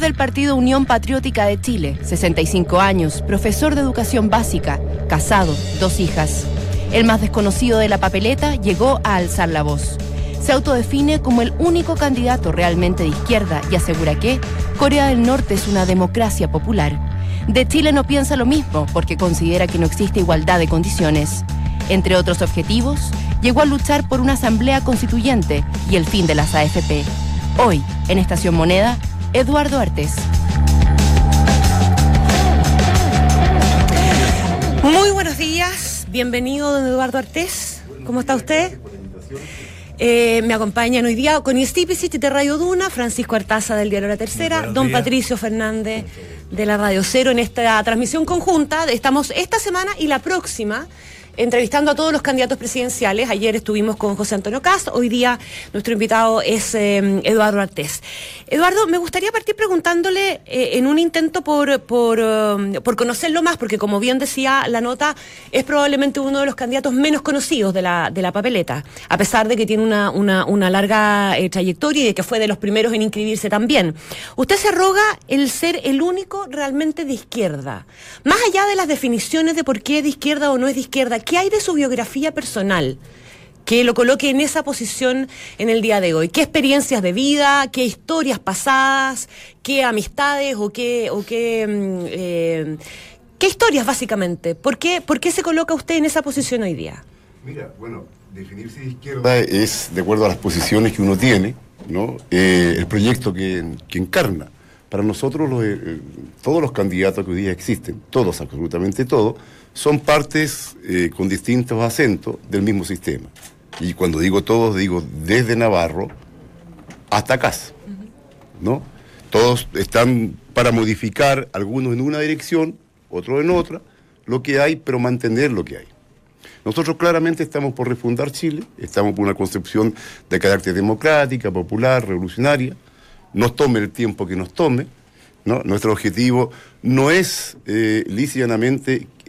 del Partido Unión Patriótica de Chile, 65 años, profesor de educación básica, casado, dos hijas. El más desconocido de la papeleta llegó a alzar la voz. Se autodefine como el único candidato realmente de izquierda y asegura que Corea del Norte es una democracia popular. De Chile no piensa lo mismo porque considera que no existe igualdad de condiciones. Entre otros objetivos, llegó a luchar por una asamblea constituyente y el fin de las AFP. Hoy, en Estación Moneda, Eduardo Artés. Muy buenos días, bienvenido don Eduardo Artés. ¿Cómo está usted? Eh, me acompañan hoy día con Istipicit de Radio Duna, Francisco Artaza del Diario La Tercera, don Patricio Fernández de la Radio Cero en esta transmisión conjunta. Estamos esta semana y la próxima entrevistando a todos los candidatos presidenciales. Ayer estuvimos con José Antonio Cast, hoy día nuestro invitado es eh, Eduardo Artés. Eduardo, me gustaría partir preguntándole eh, en un intento por, por, um, por, conocerlo más, porque como bien decía la nota, es probablemente uno de los candidatos menos conocidos de la, de la papeleta, a pesar de que tiene una, una, larga eh, trayectoria y de que fue de los primeros en inscribirse también. Usted se arroga el ser el único realmente de izquierda. Más allá de las definiciones de por qué es de izquierda o no es de izquierda, ¿qué hay de su biografía personal? que lo coloque en esa posición en el día de hoy. ¿Qué experiencias de vida, qué historias pasadas, qué amistades o qué, o qué, mm, eh, historias básicamente? ¿Por qué, ¿Por qué se coloca usted en esa posición hoy día? Mira, bueno, definirse de izquierda es de acuerdo a las posiciones que uno tiene, ¿no? Eh, el proyecto que, que, encarna. Para nosotros, eh, todos los candidatos que hoy día existen, todos, absolutamente todos, son partes eh, con distintos acentos del mismo sistema. Y cuando digo todos, digo desde Navarro hasta Casa. ¿no? Todos están para modificar, algunos en una dirección, otros en otra, lo que hay, pero mantener lo que hay. Nosotros claramente estamos por refundar Chile, estamos por una concepción de carácter democrática, popular, revolucionaria, nos tome el tiempo que nos tome, ¿no? Nuestro objetivo no es eh,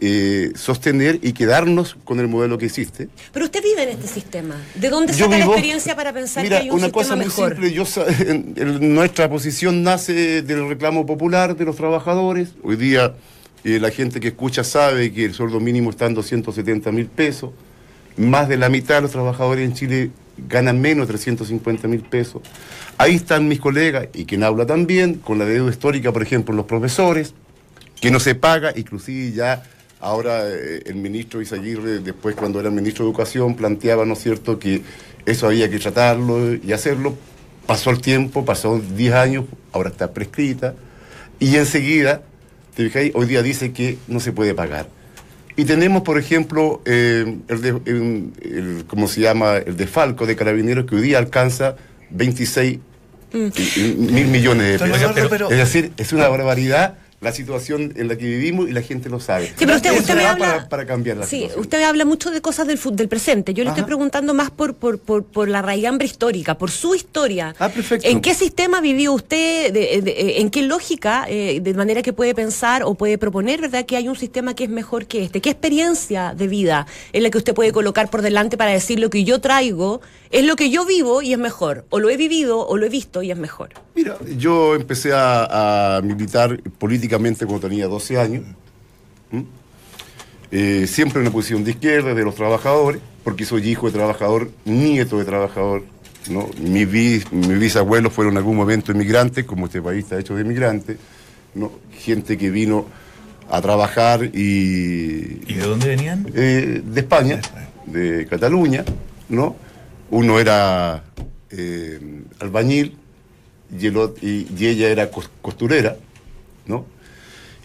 eh, sostener y quedarnos con el modelo que existe. Pero usted vive en este sistema. ¿De dónde saca la experiencia para pensar que hay un una cosa muy simple. Yo, nuestra posición nace del reclamo popular de los trabajadores. Hoy día eh, la gente que escucha sabe que el sueldo mínimo está en 270 mil pesos. Más de la mitad de los trabajadores en Chile ganan menos de 350 mil pesos. Ahí están mis colegas, y quien habla también, con la deuda histórica, por ejemplo, los profesores, que no se paga, inclusive ya ahora eh, el ministro Isaguirre, después cuando era ministro de Educación, planteaba, ¿no es cierto?, que eso había que tratarlo y hacerlo. Pasó el tiempo, pasó 10 años, ahora está prescrita, y enseguida, te fijáis, hoy día dice que no se puede pagar. Y tenemos, por ejemplo, eh, el, de, ¿cómo se llama? El defalco de carabineros que hoy día alcanza 26 mm. mil millones de pesos. es decir, es una barbaridad la situación en la que vivimos y la gente lo sabe. Sí, pero usted, me habla, para, cambiar la sí, usted habla mucho de cosas del, del presente. Yo le estoy preguntando más por, por, por, por, la raigambre histórica, por su historia. Ah, perfecto. ¿En qué sistema vivió usted? ¿En qué lógica? Eh, de manera que puede pensar o puede proponer, ¿verdad?, que hay un sistema que es mejor que este. ¿Qué experiencia de vida es la que usted puede colocar por delante para decir lo que yo traigo es lo que yo vivo y es mejor? O lo he vivido o lo he visto y es mejor. Mira, yo empecé a, a militar políticamente cuando tenía 12 años. Eh, siempre en una posición de izquierda, de los trabajadores, porque soy hijo de trabajador, nieto de trabajador. ¿no? Mis, bisabuelos fueron en algún momento inmigrantes, como este país está hecho de inmigrantes. ¿no? Gente que vino a trabajar y... ¿Y de dónde venían? Eh, de España, de Cataluña. ¿no? Uno era eh, albañil y, y, ella era costurera. ¿no?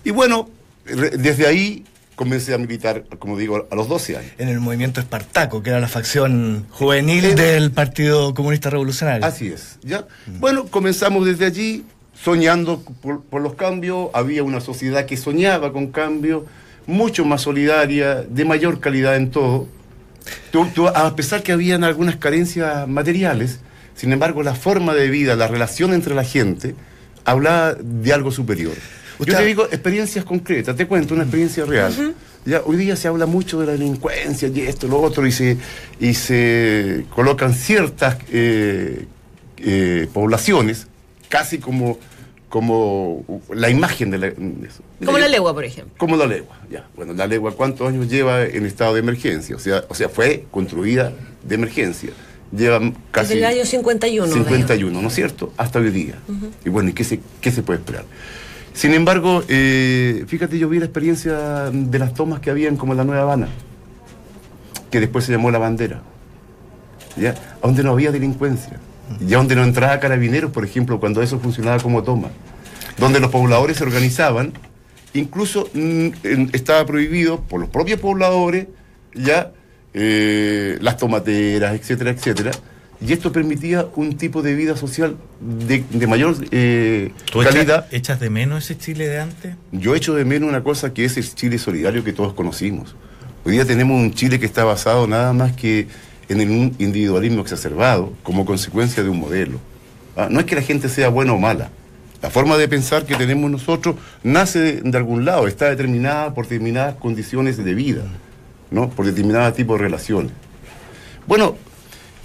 Y bueno, desde ahí comencé a militar, como digo, a los 12 años. En el movimiento Espartaco, que era la facción juvenil del Partido Comunista Revolucionario. Así es, ¿ya? Bueno, comenzamos desde allí, soñando por, los cambios, había una sociedad que soñaba con cambios, mucho más solidaria, de mayor calidad en todo. A pesar que habían algunas carencias materiales, sin embargo, la forma de vida, la relación entre la gente, hablaba de algo superior. Yo te digo experiencias concretas, te cuento una experiencia real. ya, hoy día se habla mucho de la delincuencia y esto, lo otro, y se, y se colocan ciertas eh, eh, poblaciones casi como como la imagen de, la, Como la legua, por ejemplo. Como la legua, ya. Bueno, la legua, ¿cuántos años lleva en estado de emergencia? O sea, o sea fue construida de emergencia. Lleva casi... Desde el año 51. 51, ¿no es cierto? Hasta hoy día. Y bueno, ¿y qué se, qué se puede esperar? Sin embargo, eh, fíjate, yo vi la experiencia de las tomas que habían como en la Nueva Habana, que después se llamó La Bandera, ¿ya? Donde no había delincuencia ya donde no entraba carabineros, por ejemplo, cuando eso funcionaba como toma, donde los pobladores se organizaban, incluso mm, estaba prohibido por los propios pobladores ya eh, las tomateras, etcétera, etcétera. Y esto permitía un tipo de vida social de, mayor eh, calidad. Echas, de menos ese Chile de antes? Yo echo de menos una cosa que es el Chile solidario que todos conocimos. Hoy día tenemos un Chile que está basado nada más que en un individualismo exacerbado como consecuencia de un modelo. Ah, no es que la gente sea buena o mala. La forma de pensar que tenemos nosotros nace de, algún lado, está determinada por determinadas condiciones de vida, ¿no? por determinados tipos de relaciones. Bueno,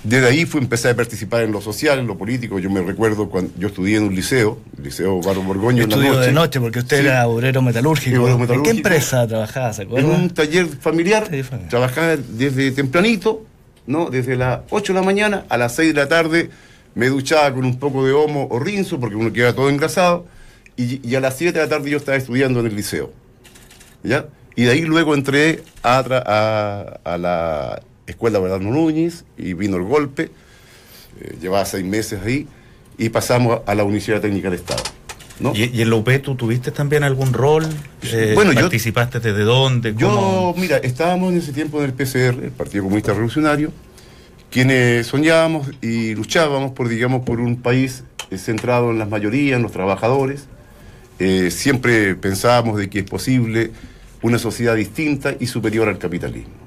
desde ahí fui empecé a participar en lo social, en lo político. Yo me recuerdo cuando yo estudié en un liceo, el Liceo Barro Borgoño. Estudió en la noche. de noche porque usted era obrero metalúrgico. ¿En qué empresa trabajaba? ¿Se En un taller familiar. Trabajaba desde tempranito ¿no? Desde las 8 de la mañana a las 6 de la tarde me duchaba con un poco de homo o rinzo porque uno queda todo engrasado y, a las 7 de la tarde yo estaba estudiando en el liceo. ¿Ya? Y de ahí luego entré a, la escuela Bernardo Núñez y vino el golpe. Eh, llevaba seis meses ahí y pasamos a la Universidad Técnica del Estado. ¿Y, en la UP tú tuviste también algún rol? Eh, bueno, ¿Participaste desde dónde? Yo, mira, estábamos en ese tiempo en el PCR, el Partido Comunista Revolucionario, quienes soñábamos y luchábamos por, digamos, por un país eh, centrado en las mayorías, en los trabajadores. Eh, siempre pensábamos de que es posible una sociedad distinta y superior al capitalismo.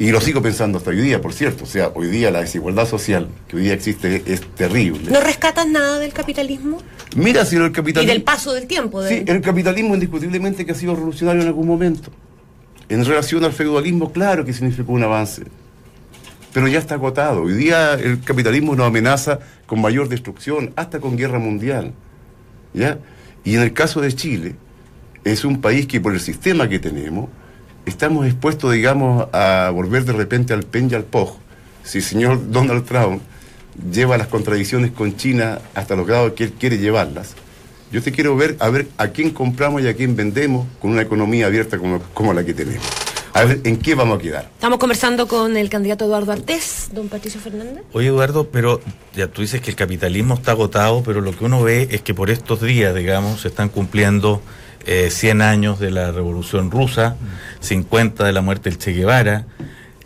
Y lo sigo pensando hasta hoy día, por cierto. O sea, hoy día la desigualdad social que hoy día existe es terrible. ¿No rescatas nada del capitalismo? Mira, si el capitalismo... Y del paso del tiempo. Sí, el capitalismo indiscutiblemente que ha sido revolucionario en algún momento. En relación al feudalismo, claro que significó un avance. Pero ya está agotado. Hoy día el capitalismo nos amenaza con mayor destrucción, hasta con guerra mundial. ¿Ya? Y en el caso de Chile, es un país que por el sistema que tenemos, estamos expuestos, digamos, a volver de repente al pen y al poj. Si el señor Donald Trump lleva las contradicciones con China hasta los grados que él quiere llevarlas, yo te quiero ver a ver a quién compramos y a quién vendemos con una economía abierta como, como la que tenemos. A ver, ¿en qué vamos a quedar? Estamos conversando con el candidato Eduardo Artés, don Patricio Fernández. Oye, Eduardo, pero ya tú dices que el capitalismo está agotado, pero lo que uno ve es que por estos días, digamos, se están cumpliendo 100 eh, años de la Revolución Rusa, 50 de la muerte del Che Guevara,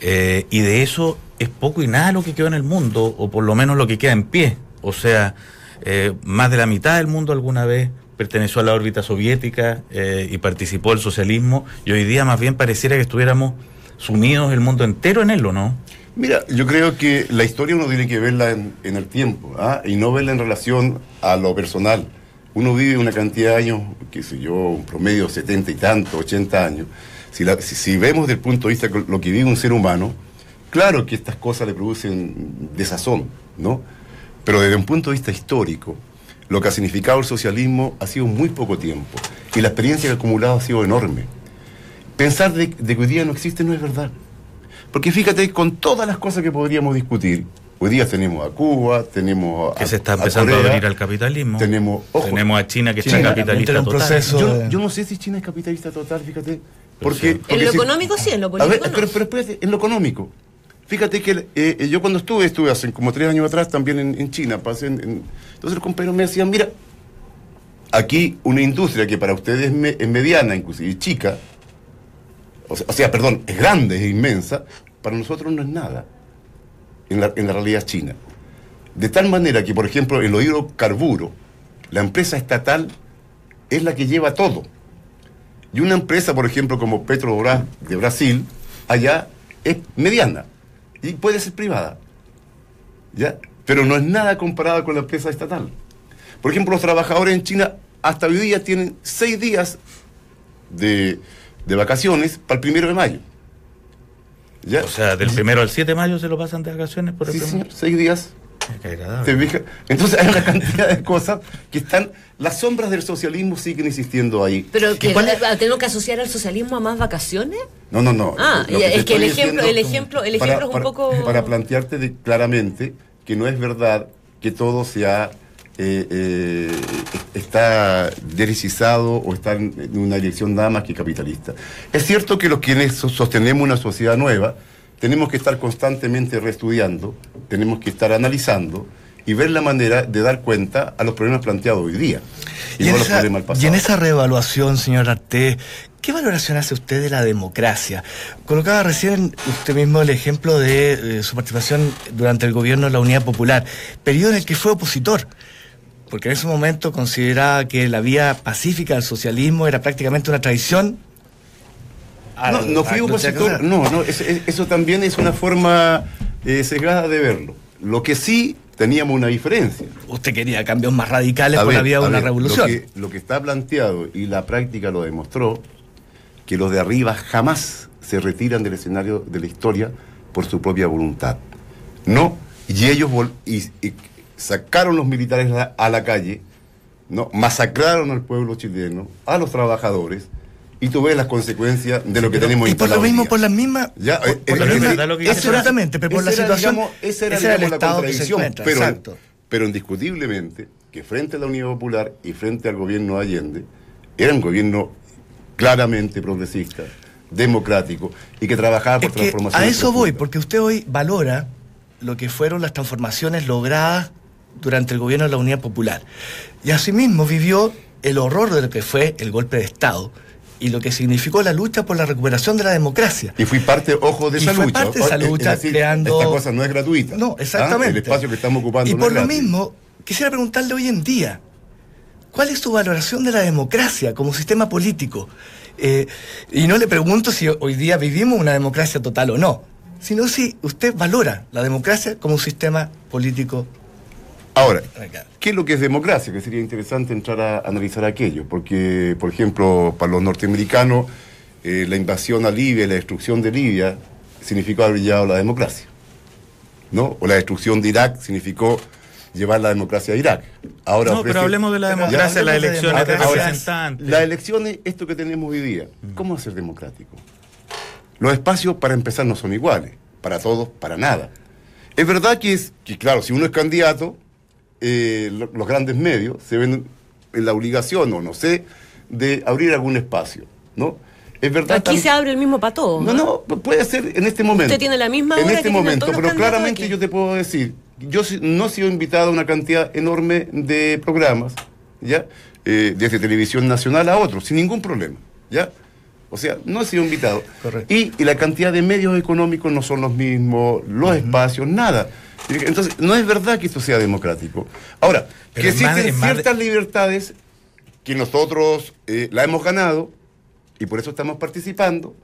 eh, y de eso es poco y nada lo que quedó en el mundo, o por lo menos lo que queda en pie. O sea, eh, más de la mitad del mundo alguna vez perteneció a la órbita soviética y participó del socialismo, y hoy día más bien pareciera que estuviéramos sumidos el mundo entero en él, ¿o no? Mira, yo creo que la historia uno tiene que verla en, el tiempo ¿ah? y no verla en relación a lo personal uno vive una cantidad de años, qué sé yo, un promedio 70 y tanto, 80 años. Si, vemos desde el punto de vista lo que vive un ser humano, claro que estas cosas le producen desazón, ¿no? Pero desde un punto de vista histórico, lo que ha significado el socialismo ha sido muy poco tiempo y la experiencia que ha acumulado ha sido enorme. Pensar de, de que hoy día no existe no es verdad. Porque fíjate, con todas las cosas que podríamos discutir, Hoy día tenemos a Cuba, tenemos a. Que se está empezando a, abrir al capitalismo. Tenemos, tenemos a China que está capitalista total. Yo, no sé si China es capitalista total, fíjate. Porque, en lo económico sí, en lo político. A ver, pero, pero espérate, en lo económico. Fíjate que eh, eh, yo cuando estuve, estuve hace como tres años atrás también en, China. Pasé entonces los compañeros me decían, mira, aquí una industria que para ustedes es, mediana, inclusive chica, o sea, perdón, es grande, es inmensa, para nosotros no es nada en la, realidad china. De tal manera que, por ejemplo, en los hidrocarburos, la empresa estatal es la que lleva todo. Y una empresa, por ejemplo, como Petrobras de Brasil, allá es mediana y puede ser privada. ¿Ya? Pero no es nada comparada con la empresa estatal. Por ejemplo, los trabajadores en China hasta hoy día tienen seis días de, de vacaciones para el primero de mayo. O sea, del primero al 7 de mayo se lo pasan de vacaciones por el sí, seis días. Entonces hay una cantidad de cosas que están, las sombras del socialismo siguen existiendo ahí. Pero que tengo que asociar al socialismo a más vacaciones. No, no, no. Ah, es que el ejemplo, el ejemplo, el ejemplo es un poco. Para plantearte claramente que no es verdad que todo sea eh, eh, está derechizado o está en una dirección nada más que capitalista. Es cierto que los quienes sostenemos una sociedad nueva tenemos que estar constantemente reestudiando, tenemos que estar analizando y ver la manera de dar cuenta a los problemas planteados hoy día y, en, esa, y en esa reevaluación, señor Arte, ¿Qué valoración hace usted de la democracia? Colocaba recién usted mismo el ejemplo de, su participación durante el gobierno de la Unidad Popular, periodo en el que fue opositor porque en ese momento consideraba que la vía pacífica del socialismo era prácticamente una traición. No, no fui opositor, no, no, eso, también es una forma eh, sesgada de verlo. Lo que sí teníamos una diferencia. Usted quería cambios más radicales por la vía de una revolución. Lo que, lo que está planteado y la práctica lo demostró, que los de arriba jamás se retiran del escenario de la historia por su propia voluntad. No, y ellos y, sacaron los militares a la calle, ¿no? masacraron al pueblo chileno, a los trabajadores, y tú ves las consecuencias de lo que tenemos Y por lo mismo, por las mismas. Ya, por, por la misma, absolutamente, pero por la situación. esa era, el estado que se encuentra, pero, pero indiscutiblemente que frente a la Unión Popular y frente al gobierno de Allende, era un gobierno claramente progresista, democrático y que trabajaba por transformación. A eso voy, porque usted hoy valora lo que fueron las transformaciones logradas durante el gobierno de la Unidad Popular. Y asimismo vivió el horror de lo que fue el golpe de Estado y lo que significó la lucha por la recuperación de la democracia. Y fui parte, ojo, de esa y fue lucha. parte de esa lucha creando... Esta cosa no es gratuita. No, exactamente. El espacio que estamos ocupando. Y por lo mismo, quisiera preguntarle hoy en día, ¿cuál es su valoración de la democracia como sistema político? Eh, y no le pregunto si hoy día vivimos una democracia total o no, sino si usted valora la democracia como un sistema político Ahora, ¿qué es lo que es democracia? Que sería interesante entrar a analizar aquello, porque, por ejemplo, para los norteamericanos, eh, la invasión a Libia, la destrucción de Libia, significó haber llevado la democracia, ¿no? O la destrucción de Irak significó llevar la democracia a Irak. Ahora no, pero hablemos de la democracia, las elecciones de representantes. Las elecciones, esto que tenemos hoy día, ¿cómo hacer democrático? Los espacios, para empezar, no son iguales, para todos, para nada. Es verdad que es, que claro, si uno es candidato, eh, los grandes medios se ven en la obligación, o no sé, de abrir algún espacio, ¿no? Es verdad. Aquí se abre el mismo para todos. No, no, puede ser en este momento. Usted tiene la misma En este momento, pero claramente yo te puedo decir, yo no he sido invitado a una cantidad enorme de programas, ¿ya? Eh, desde televisión nacional a otros, sin ningún problema, ¿ya? O sea, no he sido invitado. Y, y, la cantidad de medios económicos no son los mismos, los espacios, nada. Entonces, no es verdad que esto sea democrático. Ahora, que existen ciertas libertades que nosotros eh, la hemos ganado y por eso estamos participando,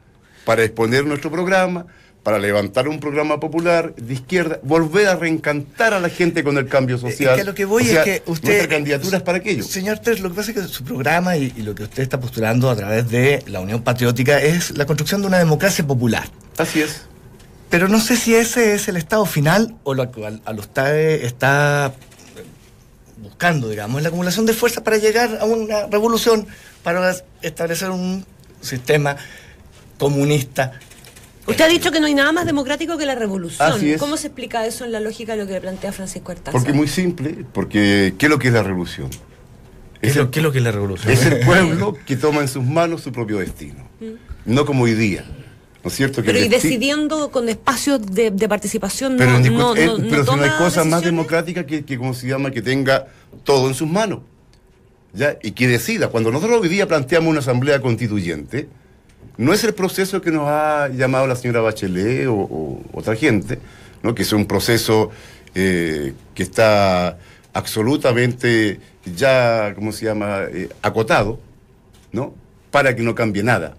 para exponer nuestro programa, para levantar un programa popular de izquierda, volver a reencantar a la gente con el cambio social. Es que lo que voy es que usted. Nuestra candidatura es para aquello. Señor Ter, lo que pasa es que su programa y, y, lo que usted está postulando a través de la Unión Patriótica es la construcción de una democracia popular. Así es. Pero no sé si ese es el estado final o lo que a lo está, está buscando, digamos, la acumulación de fuerzas para llegar a una revolución, para establecer un sistema comunista. Usted ha dicho que no hay nada más democrático que la revolución. ¿Cómo se explica eso en la lógica de lo que le plantea Francisco Artaza? Porque es muy simple, porque ¿qué es lo que es la revolución? ¿Qué es, lo, que es la revolución? Es el pueblo que toma en sus manos su propio destino, mm. no como hoy día. ¿No es cierto? pero y decidiendo con espacios de, participación pero no, eh, Pero si no hay cosa más democrática que, que, como se llama, que tenga todo en sus manos. ¿ya? Y que decida. Cuando nosotros hoy día planteamos una asamblea constituyente, no es el proceso que nos ha llamado la señora Bachelet o, otra gente, ¿no? que es un proceso eh, que está absolutamente ya, ¿cómo se llama?, eh, acotado, ¿no? Para que no cambie nada.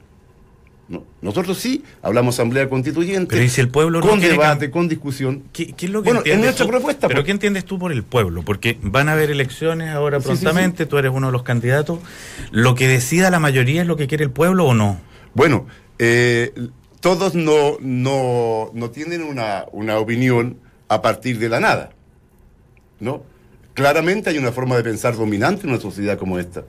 Nosotros sí hablamos asamblea constituyente. Pero si el pueblo con debate, con discusión. ¿Qué, es lo que bueno, en nuestra propuesta. Pero pues. ¿qué entiendes tú por el pueblo? Porque van a haber elecciones ahora prontamente, tú eres uno de los candidatos. ¿Lo que decida la mayoría es lo que quiere el pueblo o no? Bueno, eh, todos no, no, no tienen una, una opinión a partir de la nada. ¿no? Claramente hay una forma de pensar dominante en una sociedad como esta.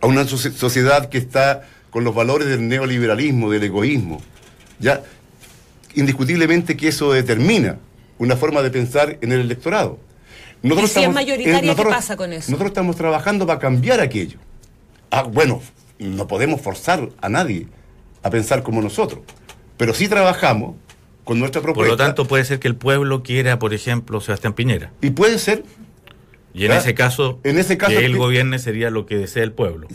A una sociedad que está con los valores del neoliberalismo, del egoísmo. Ya, indiscutiblemente que eso determina una forma de pensar en el electorado. Nosotros si es mayoritaria, ¿qué pasa con eso? Nosotros estamos trabajando para cambiar aquello. Ah, bueno, no podemos forzar a nadie a pensar como nosotros, pero sí trabajamos con nuestra propuesta. Por lo tanto, puede ser que el pueblo quiera, por ejemplo, Sebastián Piñera. Y puede ser. Y en ese caso, en ese caso que él gobierne sería lo que desea el pueblo.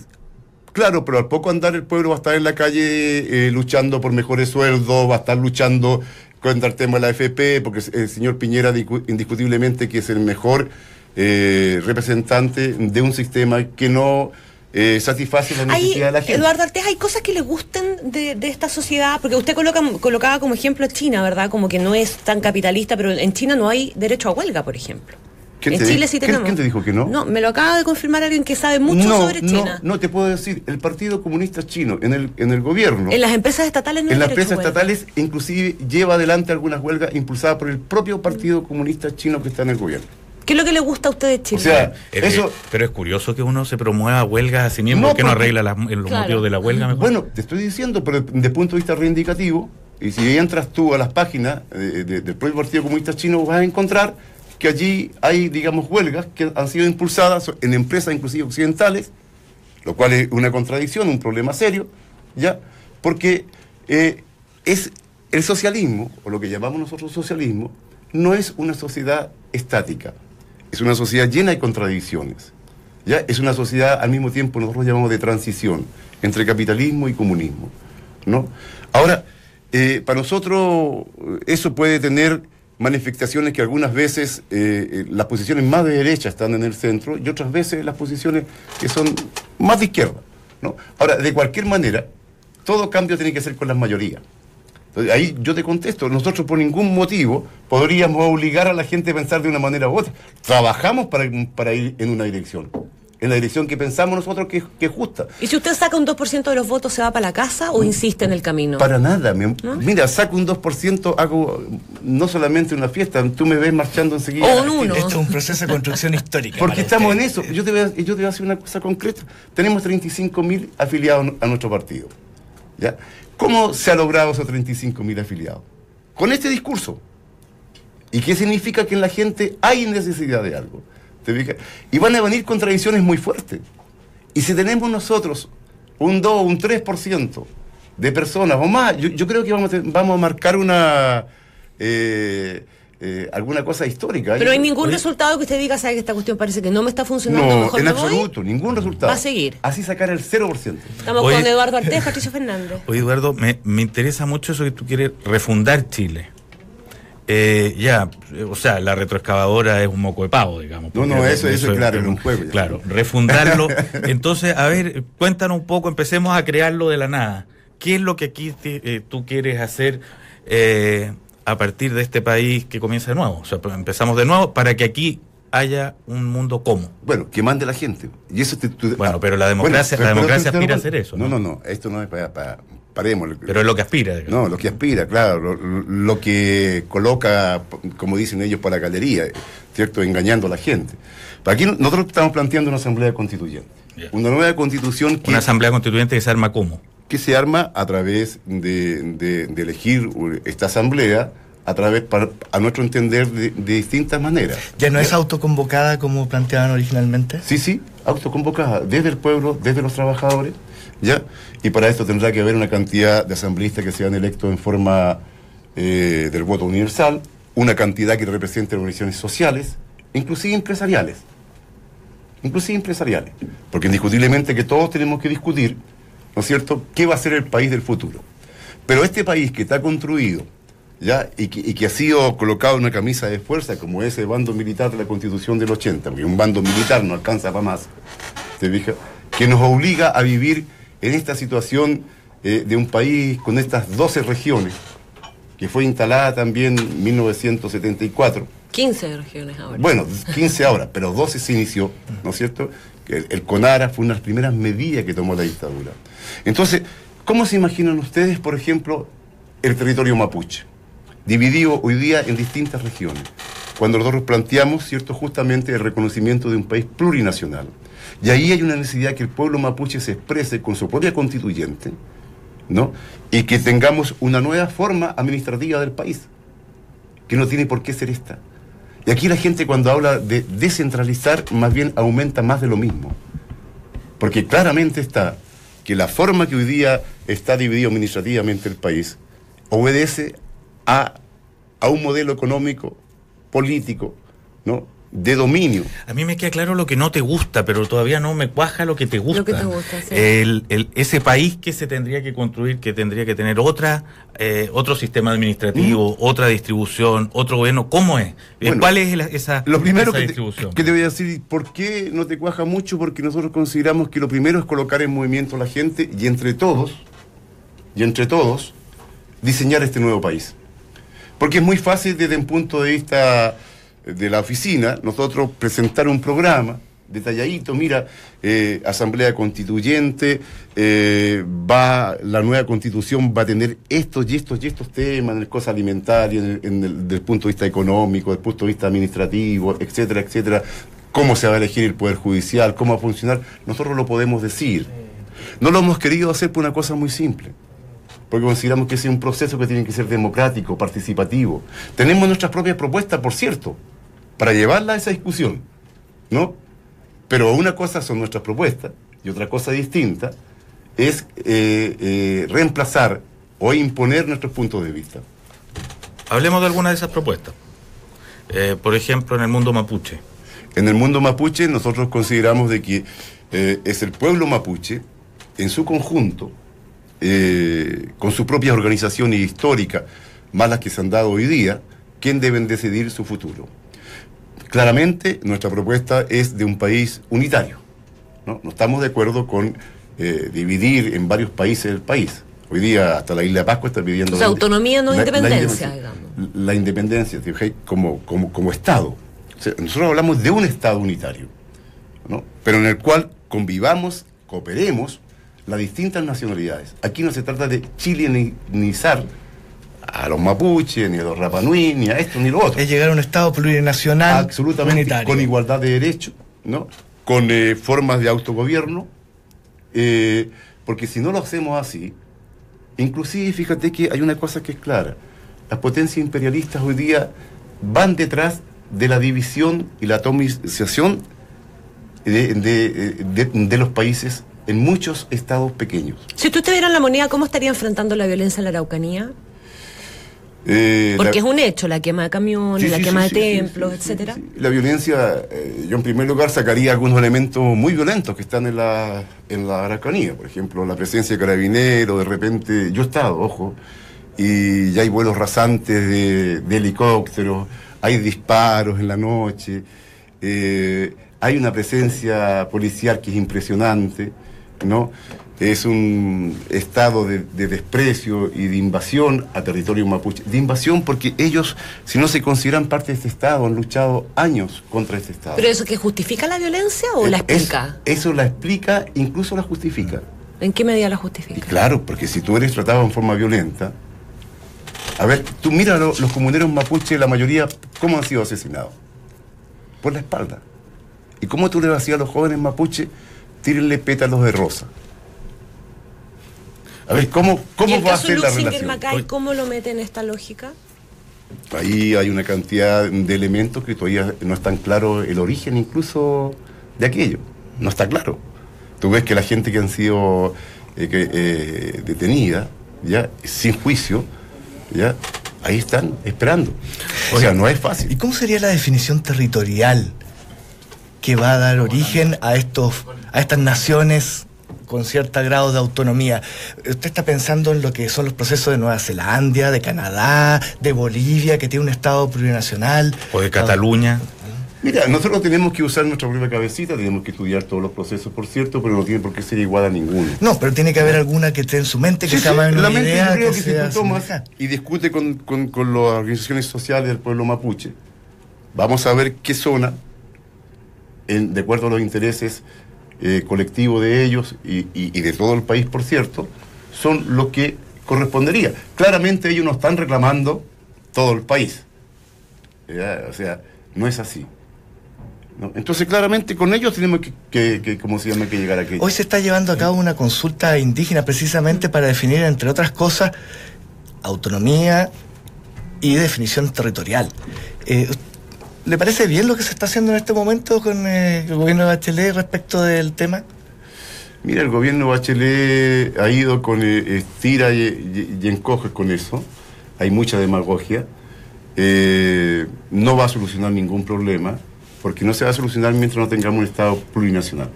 Claro, pero al poco andar el pueblo va a estar en la calle eh, luchando por mejores sueldos, va a estar luchando contra el tema de la FP, porque el señor Piñera indiscutiblemente que es el mejor eh, representante de un sistema que no eh, satisface la necesidad de la gente. Eduardo Artés, ¿hay cosas que le gusten de, esta sociedad? Porque usted coloca, colocaba como ejemplo a China, ¿verdad? Como que no es tan capitalista, pero en China no hay derecho a huelga, por ejemplo. en Chile sí tenemos. ¿Quién te dijo que no? No, me lo acaba de confirmar alguien que sabe mucho sobre China. No, no te puedo decir. El Partido Comunista Chino, en el, en el gobierno. En las empresas estatales no En las empresas estatales, inclusive, lleva adelante algunas huelgas impulsadas por el propio Partido Comunista Chino que está en el gobierno. ¿Qué es lo que le gusta a usted de Chile? O sea, eso, pero es curioso que uno se promueva huelgas a sí mismo, no, que no arregla los motivos de la huelga mejor. Bueno, te estoy diciendo, pero desde el punto de vista reivindicativo, y si entras tú a las páginas del propio Partido Comunista Chino, vas a encontrar que allí hay, digamos, huelgas que han sido impulsadas en empresas inclusive occidentales, lo cual es una contradicción, un problema serio, ¿ya? Porque eh, es el socialismo, o lo que llamamos nosotros socialismo, no es una sociedad estática es una sociedad llena de contradicciones. ¿ya? Es una sociedad al mismo tiempo, nosotros llamamos de transición entre capitalismo y comunismo. ¿no? Ahora, eh, para nosotros eso puede tener manifestaciones que algunas veces eh, eh, las posiciones más de derecha están en el centro y otras veces las posiciones que son más de izquierda. ¿no? Ahora, de cualquier manera, todo cambio tiene que ser con las mayorías ahí yo te contesto, nosotros por ningún motivo podríamos obligar a la gente a pensar de una manera u otra. Trabajamos para, para ir en una dirección en la dirección que pensamos nosotros que, es justa. ¿Y si usted saca un 2% de los votos, se va para la casa o insiste en el camino? Para nada. Mira, saco un 2%, hago no solamente una fiesta, tú me ves marchando enseguida. O un uno. Esto es un proceso de construcción histórica. Porque estamos en eso. Yo te, voy a, yo te voy a decir una cosa concreta. Tenemos 35.000 afiliados a nuestro partido. ¿Cómo se ha logrado esos 35.000 afiliados? Con este discurso. ¿Y qué significa que en la gente hay necesidad de algo? y van a venir contradicciones muy fuertes. Y si tenemos nosotros un 2, un 3% de personas o más, yo, creo que vamos a, vamos a marcar una... Eh, eh, alguna cosa histórica. Pero hay ningún resultado que usted diga, sabe que esta cuestión parece que no me está funcionando. No, mejor en absoluto, ningún resultado. Va a seguir. Así sacar el 0%. Estamos con Eduardo Artés, Patricio Fernández. Oye, Eduardo, me, interesa mucho eso que tú quieres refundar Chile. Eh, ya, o sea, la retroexcavadora es un moco de pavo, digamos. No, no, eso, eso, es claro, es un juego. Claro, refundarlo. Entonces, a ver, cuéntanos un poco, empecemos a crearlo de la nada. ¿Qué es lo que aquí eh, tú quieres hacer? Eh, a partir de este país que comienza de nuevo. O sea, empezamos de nuevo para que aquí haya un mundo como. Bueno, que mande la gente. Y eso bueno, pero la democracia, la democracia aspira a hacer eso. No, no, no, esto no es para, paremos. Pero es lo que aspira. No, lo que aspira, claro, lo, que coloca, como dicen ellos, para la galería, ¿cierto? Engañando a la gente. Para aquí nosotros estamos planteando una asamblea constituyente. Una nueva constitución que... Una asamblea constituyente que se arma como que se arma a través de, elegir esta asamblea a través, a nuestro entender, de, distintas maneras. ¿Ya no es autoconvocada como planteaban originalmente? Sí, sí, autoconvocada, desde el pueblo, desde los trabajadores, ¿ya? Y para esto tendrá que haber una cantidad de asambleístas que sean electos en forma eh, del voto universal, una cantidad que represente organizaciones sociales, inclusive empresariales. Inclusive empresariales. Porque indiscutiblemente que todos tenemos que discutir ¿no es cierto?, qué va a ser el país del futuro. Pero este país que está construido, ¿ya? Y que, ha sido colocado en una camisa de fuerza, como ese bando militar de la Constitución del 80, porque un bando militar no alcanza para más, ¿te fijas? Que nos obliga a vivir en esta situación eh, de un país con estas 12 regiones, que fue instalada también en 1974. 15 regiones ahora. Bueno, 15 ahora, pero 12 se inició, ¿no es cierto? El, CONARA fue una de las primeras medidas que tomó la dictadura. Entonces, ¿cómo se imaginan ustedes, por ejemplo, el territorio mapuche? Dividido hoy día en distintas regiones. cuando nosotros planteamos, ¿cierto?, justamente el reconocimiento de un país plurinacional. Y ahí hay una necesidad que el pueblo mapuche se exprese con su propia constituyente, ¿no? Y que tengamos una nueva forma administrativa del país, que no tiene por qué ser esta. Y aquí la gente cuando habla de descentralizar, más bien aumenta más de lo mismo. Porque claramente está que la forma que hoy día está dividido administrativamente el país obedece a, a un modelo económico, político, ¿no? De dominio. A mí me queda claro lo que no te gusta, pero todavía no me cuaja lo que te gusta. Lo que te gusta, sí. el, el, ese país que se tendría que construir, que tendría que tener otra, eh, otro sistema administrativo, mm. otra distribución, otro gobierno, ¿cómo es? Eh, ¿Cuál es esa, lo primero esa que distribución? Te, que te voy a decir, ¿por qué no te cuaja mucho? Porque nosotros consideramos que lo primero es colocar en movimiento a la gente y entre todos, y entre todos, diseñar este nuevo país. Porque es muy fácil desde un punto de vista de la oficina, nosotros presentar un programa detalladito, mira, eh, Asamblea Constituyente, eh, va, la nueva constitución va a tener estos y estos y estos temas en el cosa alimentaria, en el, desde el punto de vista económico, desde el punto de vista administrativo, etcétera, etcétera, cómo se va a elegir el Poder Judicial, cómo va a funcionar, nosotros lo podemos decir. No lo hemos querido hacer por una cosa muy simple porque consideramos que es un proceso que tiene que ser democrático, participativo. Tenemos nuestras propias propuestas, por cierto, para llevarla a esa discusión, ¿no? Pero una cosa son nuestras propuestas y otra cosa distinta es eh, eh, reemplazar o imponer nuestros puntos de vista. Hablemos de alguna de esas propuestas. Eh, por ejemplo, en el mundo mapuche. En el mundo mapuche nosotros consideramos de que es el pueblo mapuche en su conjunto con su propia organización histórica, más las que se han dado hoy día, quién deben decidir su futuro. Claramente, nuestra propuesta es de un país unitario. No, no estamos de acuerdo con eh, dividir en varios países el país. Hoy día, hasta la isla de Pascua está pidiendo. O sea, autonomía, no la, independencia, la, digamos. La independencia, como, como, como Estado. O sea, nosotros hablamos de un Estado unitario, ¿no? pero en el cual convivamos, cooperemos las distintas nacionalidades. Aquí no se trata de chilenizar a los mapuches, ni a los rapanui, ni a esto, ni a lo otro. Es llegar a un Estado plurinacional. Absolutamente, unitario. con igualdad de derechos, ¿no? con eh, formas de autogobierno, eh, porque si no lo hacemos así, inclusive fíjate que hay una cosa que es clara, las potencias imperialistas hoy día van detrás de la división y la atomización de, de, de, de los países en muchos estados pequeños. Si usted tuviera la moneda, ¿cómo estaría enfrentando la violencia en la Araucanía? Eh, Porque la, es un hecho, la quema de camiones, sí, la sí, quema sí, de templos, etcétera. La violencia, eh, yo en primer lugar sacaría algunos elementos muy violentos que están en la, en la Araucanía. Por ejemplo, la presencia de carabineros, de repente, yo he estado, ojo, y ya hay vuelos rasantes de, de helicópteros, hay disparos en la noche, eh, hay una presencia policial que es impresionante. ¿no? Es un estado de, de, desprecio y de invasión a territorio mapuche. De invasión porque ellos, si no se consideran parte de este estado, han luchado años contra este estado. ¿Pero eso que justifica la violencia o la explica? Es, eso la explica, incluso la justifica. ¿En qué medida la justifica? Y claro, porque si tú eres tratado en forma violenta, a ver, tú mira lo, los comuneros mapuche, la mayoría, ¿cómo han sido asesinados? Por la espalda. ¿Y cómo tú le vacías a los jóvenes mapuche? tírenle pétalos de rosa. A ver, ¿cómo, cómo va a ser la relación? Macay, ¿Cómo lo mete en esta lógica? Ahí hay una cantidad de elementos que todavía no están claro el origen incluso de aquello. No está claro. Tú ves que la gente que han sido eh, que, eh, detenida, ya, sin juicio, ya, ahí están esperando. O sea, no es fácil. ¿Y cómo sería la definición territorial que va a dar origen a estos a estas naciones con cierto grado de autonomía. ¿Usted está pensando en lo que son los procesos de Nueva Zelanda, de Canadá, de Bolivia, que tiene un Estado plurinacional? O de Cataluña. Mira, nosotros tenemos que usar nuestra propia cabecita, tenemos que estudiar todos los procesos, por cierto, pero no tiene por qué ser igual a ninguno. No, pero tiene que haber alguna que esté en su mente, que sí, sea sí, más la mente idea yo creo que sea tomas semejante. y discute con, con, con las organizaciones sociales del pueblo mapuche, vamos a ver qué zona, en, de acuerdo a los intereses eh, colectivo de ellos y, de todo el país, por cierto, son los que correspondería. Claramente ellos no están reclamando todo el país. O sea, no es así. Entonces, claramente, con ellos tenemos que, que, como se llama, que llegar aquí. Hoy se está llevando a cabo una consulta indígena precisamente para definir, entre otras cosas, autonomía y definición territorial. Eh, ¿Le parece bien lo que se está haciendo en este momento con eh, el gobierno de Bachelet respecto del tema? Mira, el gobierno de Bachelet ha ido con eh, estira y, encoge con eso. Hay mucha demagogia. no va a solucionar ningún problema porque no se va a solucionar mientras no tengamos un Estado plurinacional.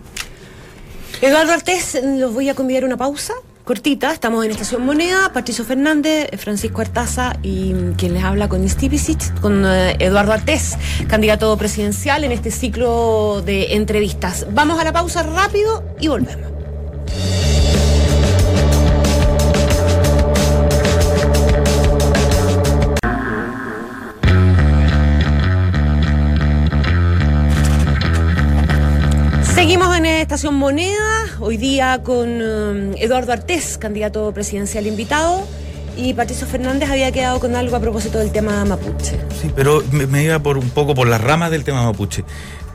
Eduardo Artés, los voy a convidar una pausa cortita. Estamos en Estación Moneda, Patricio Fernández, Francisco Artaza y quien les habla con Stipicic, con eh, Eduardo Artés, candidato presidencial en este ciclo de entrevistas. Vamos a la pausa rápido y volvemos. Seguimos en Estación Moneda, hoy día con um, Eduardo Artés, candidato presidencial invitado, y Patricio Fernández había quedado con algo a propósito del tema mapuche. Sí, pero me, iba por un poco por las ramas del tema mapuche.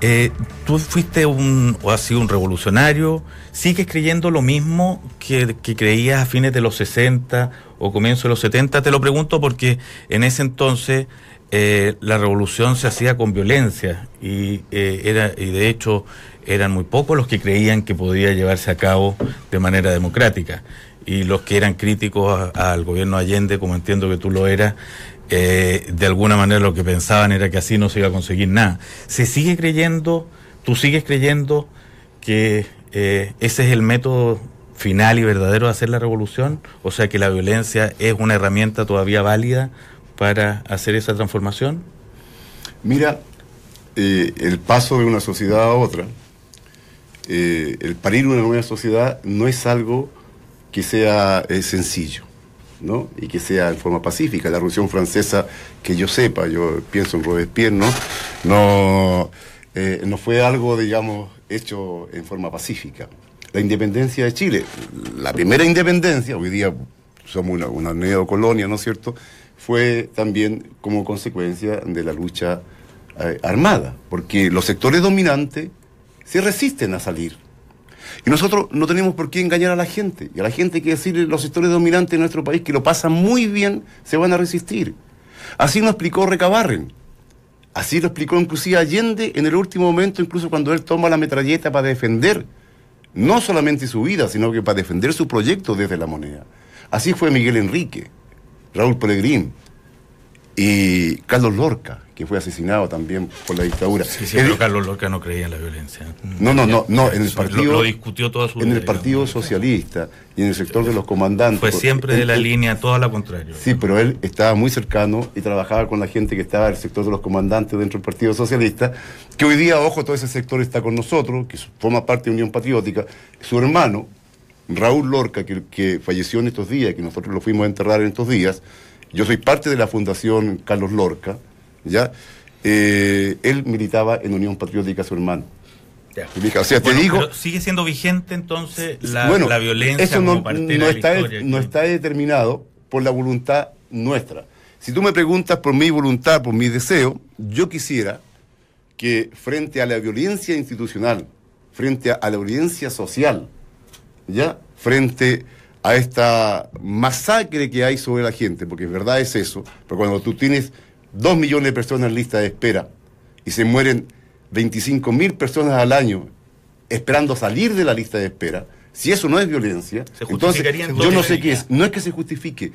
Eh, tú fuiste un, o has sido un revolucionario, ¿sigues creyendo lo mismo que, creías a fines de los 60 o comienzo de los 70? Te lo pregunto porque en ese entonces eh, la revolución se hacía con violencia y, eh, era, y de hecho eran muy pocos los que creían que podía llevarse a cabo de manera democrática. Y los que eran críticos al gobierno Allende, como entiendo que tú lo eras, eh, de alguna manera lo que pensaban era que así no se iba a conseguir nada. ¿Se sigue creyendo, tú sigues creyendo que eh, ese es el método final y verdadero de hacer la revolución? O sea, que la violencia es una herramienta todavía válida para hacer esa transformación? Mira, eh, el paso de una sociedad a otra eh, el parir una nueva sociedad no es algo que sea eh, sencillo. ¿no? y que sea en forma pacífica. La Revolución Francesa, que yo sepa, yo pienso en Robespierre, ¿no? No, eh, no fue algo, digamos, hecho en forma pacífica. La independencia de Chile, la primera independencia, hoy día somos una, una neocolonia, ¿no es cierto?, fue también como consecuencia de la lucha armada, porque los sectores dominantes se resisten a salir. Y nosotros no tenemos por qué engañar a la gente. Y a la gente hay que decirle, los sectores dominantes de nuestro país que lo pasan muy bien, se van a resistir. Así nos explicó Recabarren. Así lo explicó inclusive Allende en el último momento, incluso cuando él toma la metralleta para defender no solamente su vida, sino que para defender su proyecto desde la moneda. Así fue Miguel Enrique, Raúl Pellegrín y Carlos Lorca que fue asesinado también por la dictadura. Sí, sí, pero Carlos Lorca no creía en la violencia. No, no, no, no en el partido lo, discutió toda su En el Partido Socialista y en el sector de los comandantes. Fue siempre de la línea toda la contraria. Sí, pero él estaba muy cercano y trabajaba con la gente que estaba en el sector de los comandantes dentro del Partido Socialista, que hoy día, ojo, todo ese sector está con nosotros, que forma parte de Unión Patriótica. Su hermano, Raúl Lorca, que, que falleció en estos días, que nosotros lo fuimos a enterrar en estos días, yo soy parte de la Fundación Carlos Lorca, ¿ya? Eh, él militaba en Unión Patriótica, su hermano. O sea, te digo. sigue siendo vigente entonces la, la violencia eso no, no está, no está determinado por la voluntad nuestra. Si tú me preguntas por mi voluntad, por mi deseo, yo quisiera que frente a la violencia institucional, frente a la violencia social, ¿ya? Frente a esta masacre que hay sobre la gente, porque es verdad es eso, pero cuando tú tienes dos millones de personas en lista de espera y se mueren 25 mil personas al año esperando salir de la lista de espera, si eso no es violencia, entonces yo no sé qué es, no es que se justifique,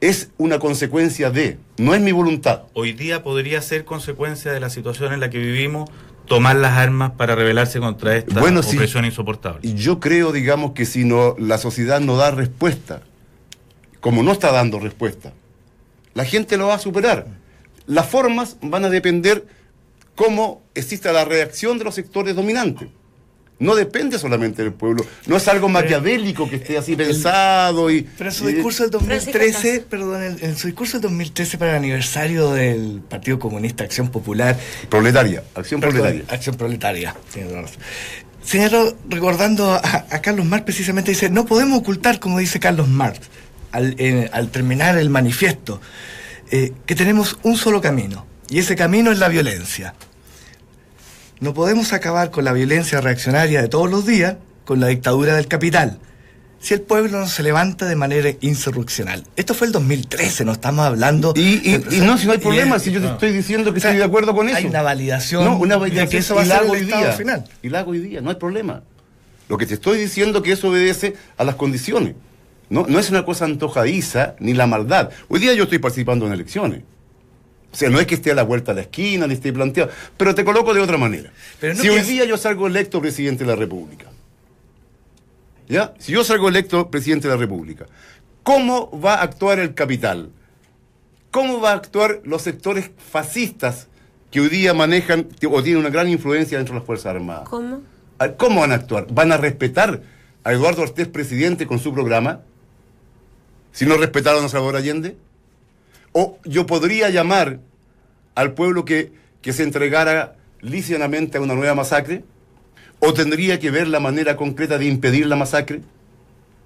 es una consecuencia de, no es mi voluntad. Hoy día podría ser consecuencia de la situación en la que vivimos tomar las armas para rebelarse contra esta opresión insoportable. Y yo creo, digamos, que si no la sociedad no da respuesta, como no está dando respuesta, la gente lo va a superar. Las formas van a depender cómo exista la reacción de los sectores dominantes. No depende solamente del pueblo, no es algo maquiavélico que esté así pensado y... Pero en su discurso del 2013, perdón, en, su discurso del 2013 para el aniversario del Partido Comunista Acción Popular... Proletaria, Acción Proletaria. Acción Proletaria, Señor, recordando a, Carlos Marx precisamente dice, no podemos ocultar, como dice Carlos Marx, al, al terminar el manifiesto, eh, que tenemos un solo camino, Y ese camino es la violencia. No podemos acabar con la violencia reaccionaria de todos los días con la dictadura del capital. Si el pueblo no se levanta de manera insurreccional. Esto fue el 2013, no estamos hablando. Y, no, si no hay problema, si yo te estoy diciendo que estoy de acuerdo con eso. Hay una validación. No, una validación que eso va a ser hoy día. Final. Y la hago hoy día, no hay problema. Lo que te estoy diciendo es que eso obedece a las condiciones. No, no es una cosa antojadiza ni la maldad. Hoy día yo estoy participando en elecciones. O sea, no es que esté a la vuelta de la esquina, ni esté planteado, pero te coloco de otra manera. si hoy día yo salgo electo presidente de la República, ¿ya? Si yo salgo electo presidente de la República, ¿cómo va a actuar el capital? ¿Cómo va a actuar los sectores fascistas que hoy día manejan o tienen una gran influencia dentro de las Fuerzas Armadas? ¿Cómo? ¿Cómo van a actuar? ¿Van a respetar a Eduardo Ortiz presidente con su programa? Si no respetaron a Salvador Allende. O yo podría llamar al pueblo que, que se entregara lícitamente a una nueva masacre, o tendría que ver la manera concreta de impedir la masacre,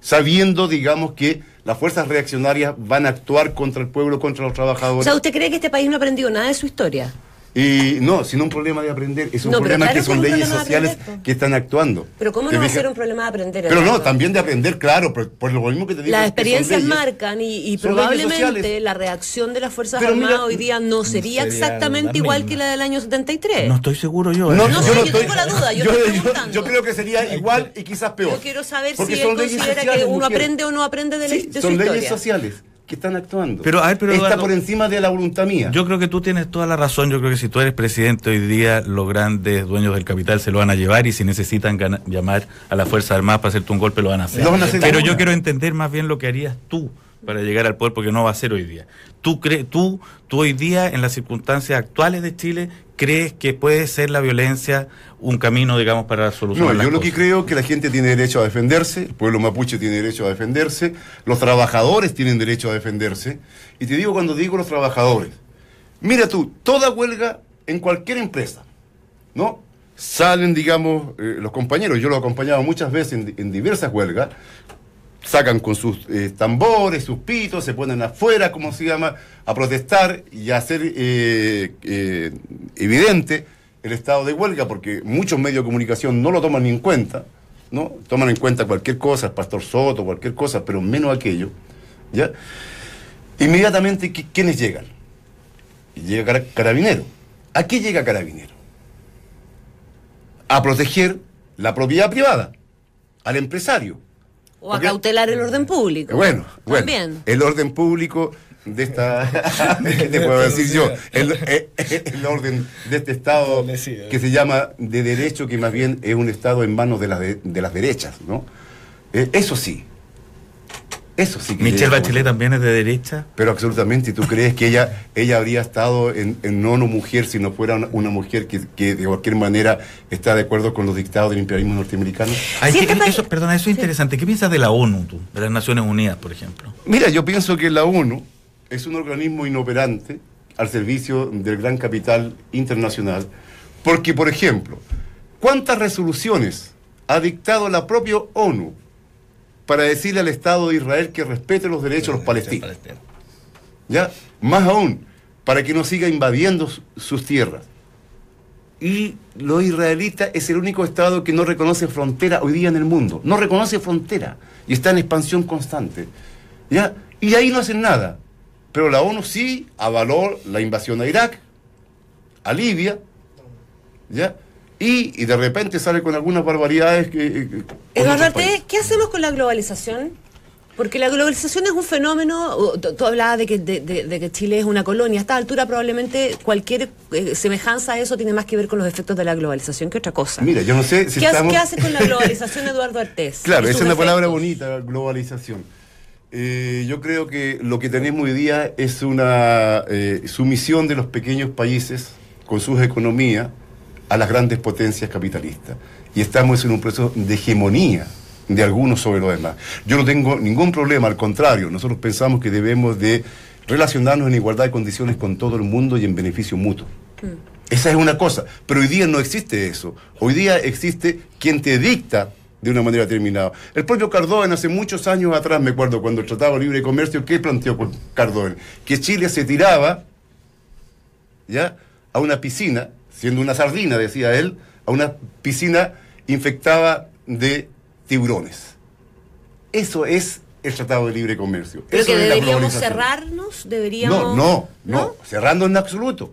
sabiendo, digamos, que las fuerzas reaccionarias van a actuar contra el pueblo, contra los trabajadores. O sea, ¿usted cree que este país no ha aprendido nada de su historia? Y no, sino un problema de aprender, es un problema que son leyes sociales que están actuando. Pero ¿cómo no va a ser un problema de aprender? Pero no, también de aprender, claro, por, lo mismo que te digo. Las experiencias marcan y, probablemente la reacción de las Fuerzas Armadas hoy día no sería, exactamente igual que la del año 73. No estoy seguro yo. ¿eh? No, no, yo, tengo la duda, yo, yo, creo que sería igual y quizás peor. Yo quiero saber si él considera que uno aprende o no aprende de, la, de Son leyes sociales que están actuando. Pero, a ver, pero, Está por encima de la voluntad mía. Yo creo que tú tienes toda la razón. Yo creo que si tú eres presidente hoy día, los grandes dueños del capital se lo van a llevar y si necesitan llamar a la Fuerza Armada para hacerte un golpe, lo van a hacer. pero yo quiero entender más bien lo que harías tú para llegar al poder, porque no va a ser hoy día. ¿Tú, crees tú, tú hoy día, en las circunstancias actuales de Chile, crees que puede ser la violencia un camino, digamos, para solucionar No, yo lo que creo es que la gente tiene derecho a defenderse, el pueblo mapuche tiene derecho a defenderse, los trabajadores tienen derecho a defenderse. Y te digo cuando digo los trabajadores, mira tú, toda huelga en cualquier empresa, ¿no? Salen, digamos, eh, los compañeros, yo lo he acompañado muchas veces en, en diversas huelgas, sacan con sus eh, tambores, sus pitos, se ponen afuera, como se llama, a protestar y a hacer eh, eh, evidente el estado de huelga, porque muchos medios de comunicación no lo toman ni en cuenta, ¿no? Toman en cuenta cualquier cosa, el pastor Soto, cualquier cosa, pero menos aquello, ¿ya? Inmediatamente, ¿quiénes llegan? Llega Carabinero. ¿A qué llega Carabinero? A proteger la propiedad privada, al empresario o a cautelar el orden público. Bueno, bueno. El orden público de esta. ¿Qué te puedo decir yo? Eh, el, orden de este Estado que se llama de derecho, que más bien es un Estado en manos de las, de, las derechas, ¿no? Eh, eso sí, eso sí que Michelle Bachelet también es de derecha. Pero absolutamente, ¿y tú crees que ella, ella habría estado en, no una mujer si no fuera una, mujer que, de cualquier manera está de acuerdo con los dictados del imperialismo norteamericano? eso, perdona, eso es interesante. ¿Qué piensas de la ONU, tú? De las Naciones Unidas, por ejemplo. Mira, yo pienso que la ONU es un organismo inoperante al servicio del gran capital internacional, porque, por ejemplo, ¿cuántas resoluciones ha dictado la propia ONU para decirle al Estado de Israel que respete los derechos de los palestinos. ¿Ya? Más aún, para que no siga invadiendo sus tierras. Y los israelitas es el único Estado que no reconoce frontera hoy día en el mundo. No reconoce frontera y está en expansión constante. ¿Ya? Y ahí no hacen nada. Pero la ONU sí avaló la invasión a Irak, a Libia, ¿ya? Y, de repente sale con algunas barbaridades que... Eduardo ¿qué hacemos con la globalización? Porque la globalización es un fenómeno, tú hablabas de que, de, que Chile es una colonia, a esta altura probablemente cualquier eh, semejanza a eso tiene más que ver con los efectos de la globalización que otra cosa. Mira, yo no sé si ¿Qué, ¿qué hace con la globalización Eduardo Artés? Claro, esa es una palabra bonita, globalización. Eh, yo creo que lo que tenemos hoy día es una eh, sumisión de los pequeños países con sus economías a las grandes potencias capitalistas. Y estamos en un proceso de hegemonía de algunos sobre los demás. Yo no tengo ningún problema, al contrario, nosotros pensamos que debemos de relacionarnos en igualdad de condiciones con todo el mundo y en beneficio mutuo. Mm. Esa es una cosa, pero hoy día no existe eso. Hoy día existe quien te dicta de una manera determinada. El propio Cardón hace muchos años atrás, me acuerdo, cuando el Tratado de Libre Comercio, ¿qué planteó Cardón? Que Chile se tiraba ¿ya? a una piscina, siendo una sardina, decía él, a una piscina infectada de tiburones. Eso es el Tratado de Libre Comercio. ¿Pero Eso que deberíamos cerrarnos? ¿Deberíamos...? No, no, no, cerrando en absoluto.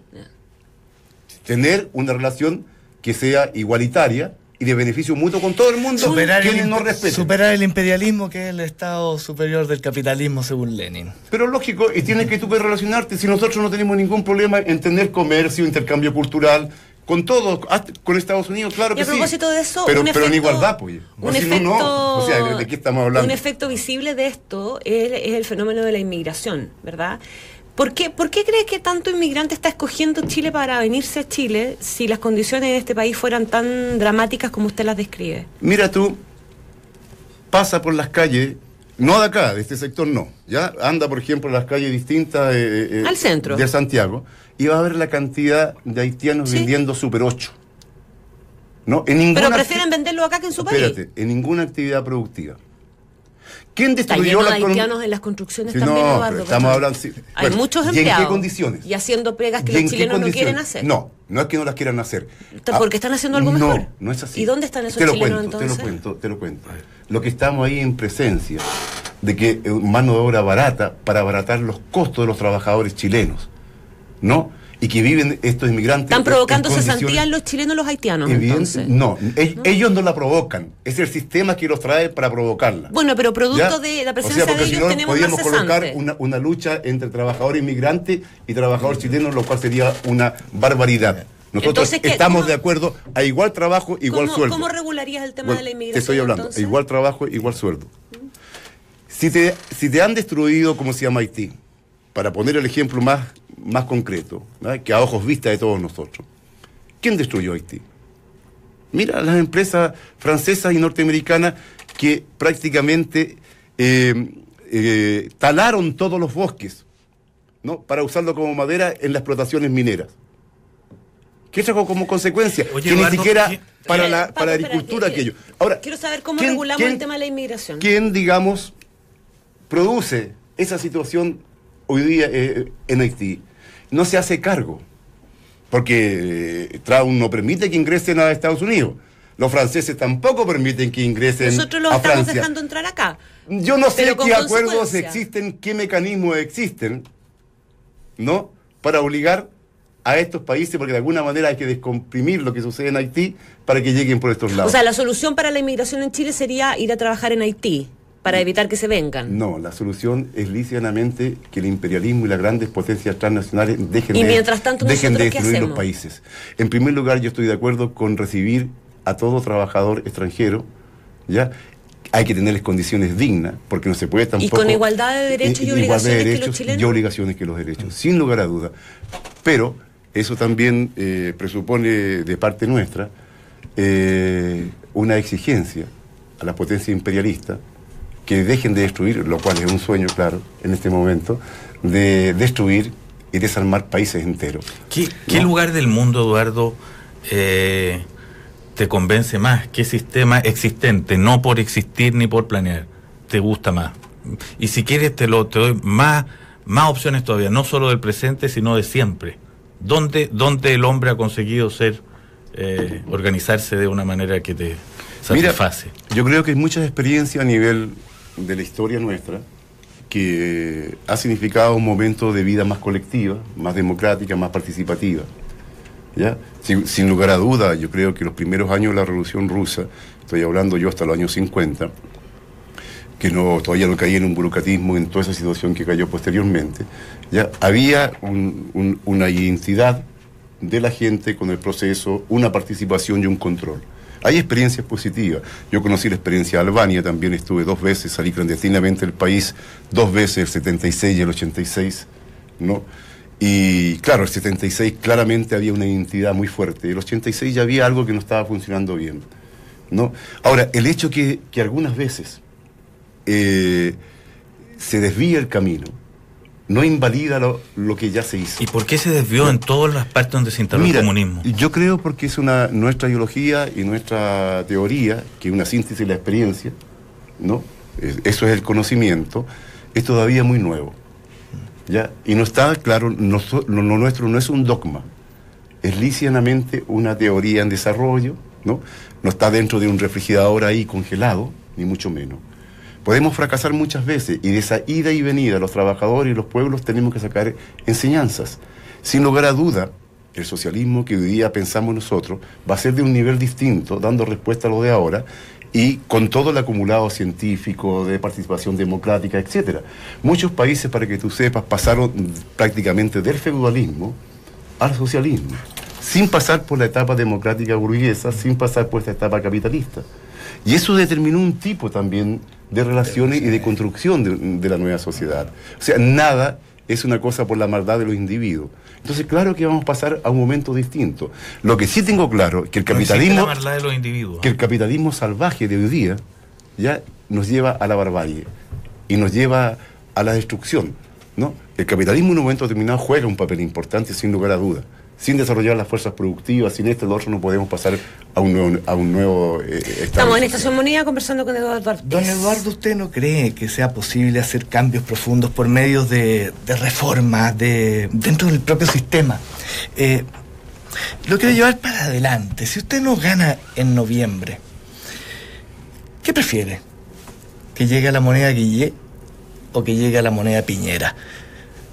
Tener una relación que sea igualitaria y de beneficio mutuo con todo el mundo, Superar quienes el, no respeten. superar el imperialismo, que es el estado superior del capitalismo, según Lenin. Pero lógico, y tienes que tú que relacionarte. Si nosotros no tenemos ningún problema en tener comercio, intercambio cultural, con todo, hasta con Estados Unidos, claro Y que a sí. propósito de eso, pero, un pero en igualdad, pues. Un si no, efecto, no. O sea, ¿de qué estamos hablando? Un efecto visible de esto es, es el fenómeno de la inmigración, ¿verdad? ¿Por qué, ¿Por qué cree que tanto inmigrante está escogiendo Chile para venirse a Chile si las condiciones en este país fueran tan dramáticas como usted las describe? Mira tú, pasa por las calles, no de acá, de este sector no, ¿ya? Anda, por ejemplo, en las calles distintas eh, eh, Al centro. de Santiago y va a ver la cantidad de haitianos Sí. vendiendo Super 8. ¿No? En ninguna Pero prefieren venderlo acá que en su país. Espérate, en ninguna actividad productiva. ¿Quién Está destruyó lleno la haitianos en las construcciones Sí, también, no, Eduardo. estamos hablando. sí. Hay Bueno, muchos ¿y en empleados. qué condiciones? Y haciendo pegas que ¿Y en los chilenos no quieren hacer. No, no es que no las quieran hacer. Está- porque están haciendo algo no, mejor. No, es así. ¿Y dónde están esos te lo chilenos, cuento, entonces? Te lo cuento, te lo cuento. Lo que estamos ahí en presencia de que eh, mano de obra barata para abaratar los costos de los trabajadores chilenos, ¿no? Y que viven estos inmigrantes. Están provocando cesantía en los chilenos los haitianos, entonces. no, e- ellos no la provocan. Es el sistema que los trae para provocarla. Bueno, pero producto ¿Ya? de la O presencia sea, porque de si ellos no, tenemos más colocar una, una lucha entre trabajador inmigrante y trabajador chileno, lo cual sería una barbaridad. Nosotros Entonces, estamos ¿Cómo- de acuerdo a igual trabajo, igual ¿Cómo, sueldo. ¿Cómo regularías el tema Bueno, de la inmigración? Te estoy hablando, entonces? igual trabajo, igual sueldo. Si te, si te han destruido, como se llama Haití, para poner el ejemplo más, más concreto, ¿verdad? que a ojos vista de todos nosotros, ¿quién destruyó Haití? Mira, las empresas francesas y norteamericanas que prácticamente eh, eh, talaron todos los bosques, ¿no? Para usarlo como madera en las explotaciones mineras. ¿Qué trajo como consecuencia? Oye, que ni Eduardo, siquiera ¿qué- para Eh, la, Paco, para la agricultura que- aquello. Ahora, Quiero saber cómo ¿quién- regulamos el tema de la inmigración. ¿Quién, digamos, produce esa situación hoy día eh, en Haití? No se hace cargo, porque eh, Trump no permite que ingresen a Estados Unidos. Los franceses tampoco permiten que ingresen Nosotros los a estamos Francia. dejando entrar acá. Yo no sé qué acuerdos existen, qué mecanismos existen, ¿no? Para obligar a estos países, porque de alguna manera hay que descomprimir lo que sucede en Haití para que lleguen por estos lados. O sea, la solución para la inmigración en Chile sería ir a trabajar en Haití para evitar que se vengan. No, la solución es lícitamente que el imperialismo y las grandes potencias transnacionales dejen Y de, mientras tanto, dejen de ¿nosotros qué destruir los países. En primer lugar, yo estoy de acuerdo con recibir a todo trabajador extranjero, ¿ya? Hay que tenerles condiciones dignas, porque no se puede tampoco... con igualdad de derechos y igualdad de obligaciones que los derechos chilenos. Y obligaciones que los derechos, sin lugar a duda. Pero eso también eh, presupone de parte nuestra eh, una exigencia a la potencia imperialista que dejen de destruir, lo cual es un sueño, claro, en este momento, de destruir y desarmar países enteros. ¿Qué, qué lugar del mundo, Eduardo, eh, te convence más? ¿Qué sistema existente, no por existir ni por planear, te gusta más? Y si quieres te lo te doy más, más opciones todavía, no solo del presente, sino de siempre. ¿Dónde, dónde el hombre ha conseguido ser, eh, organizarse de una manera que te Mira, satisface? yo creo que hay muchas experiencias a nivel de la historia nuestra que ha significado un momento de vida más colectiva, más democrática, más participativa. ¿ya? Sin, lugar a duda, yo creo que los primeros años de la Revolución Rusa, estoy hablando yo hasta los años 50, que no, todavía no caía en un burocratismo en toda esa situación que cayó posteriormente, ya había un- un- una identidad de la gente con el proceso, una participación y un control. Hay experiencias positivas. Yo conocí la experiencia de Albania, también estuve dos veces, salí clandestinamente del país, dos veces, el 76 y el 86, ¿no? Y claro, el 76 claramente había una identidad muy fuerte, el 86 ya había algo que no estaba funcionando bien, ¿no? Ahora, el hecho que, que algunas veces eh, se desvía el camino, no invalida lo, lo que ya se hizo. ¿Y por qué se desvió en todas las partes donde se instaló Mira, el comunismo? Yo creo porque es una nuestra ideología y nuestra teoría, que es una síntesis de la experiencia, ¿no? Es- Eso es el conocimiento, es todavía muy nuevo. ¿ya? Y no está claro, no, lo nuestro no es un dogma, es lisianamente una teoría en desarrollo, ¿no? No está dentro de un refrigerador ahí congelado, ni mucho menos. Podemos fracasar muchas veces y de esa ida y venida los trabajadores y los pueblos tenemos que sacar enseñanzas. Sin lugar a duda, el socialismo que hoy día pensamos nosotros va a ser de un nivel distinto, dando respuesta a lo de ahora, y con todo el acumulado científico de participación democrática, etcétera. Muchos países, para que tú sepas, pasaron prácticamente del feudalismo al socialismo, sin pasar por la etapa democrática burguesa, sin pasar por esta etapa capitalista. Y eso determinó un tipo también de relaciones y de construcción de, de la nueva sociedad. O sea, nada es una cosa por la maldad de los individuos. Entonces, claro que vamos a pasar a un momento distinto. Lo que sí tengo claro es que el capitalismo. de los individuos. Que el capitalismo salvaje de hoy día ya nos lleva a la barbarie y nos lleva a la destrucción. ¿no? El capitalismo en un momento determinado juega un papel importante, sin lugar a dudas sin desarrollar las fuerzas productivas, sin esto, lo otro, no podemos pasar a un nuevo, a un nuevo eh, Estamos en Estación Moneda conversando con Eduardo. Don Eduardo, ¿usted no cree que sea posible hacer cambios profundos por medio de, de reformas de, dentro del propio sistema? Eh, lo quiero llevar para adelante. Si usted no gana en noviembre, ¿qué prefiere? ¿Que llegue a la moneda Guille o que llegue a la moneda Piñera?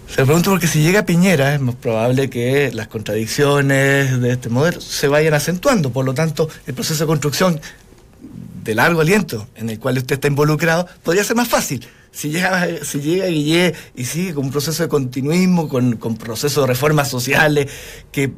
Se lo pregunto porque si llega Piñera es más probable que las contradicciones de este modelo se vayan acentuando. Por lo tanto, el proceso de construcción de largo aliento en el cual usted está involucrado podría ser más fácil. Si llega, si llega Guillé y sigue con un proceso de continuismo, con, con procesos de reformas sociales que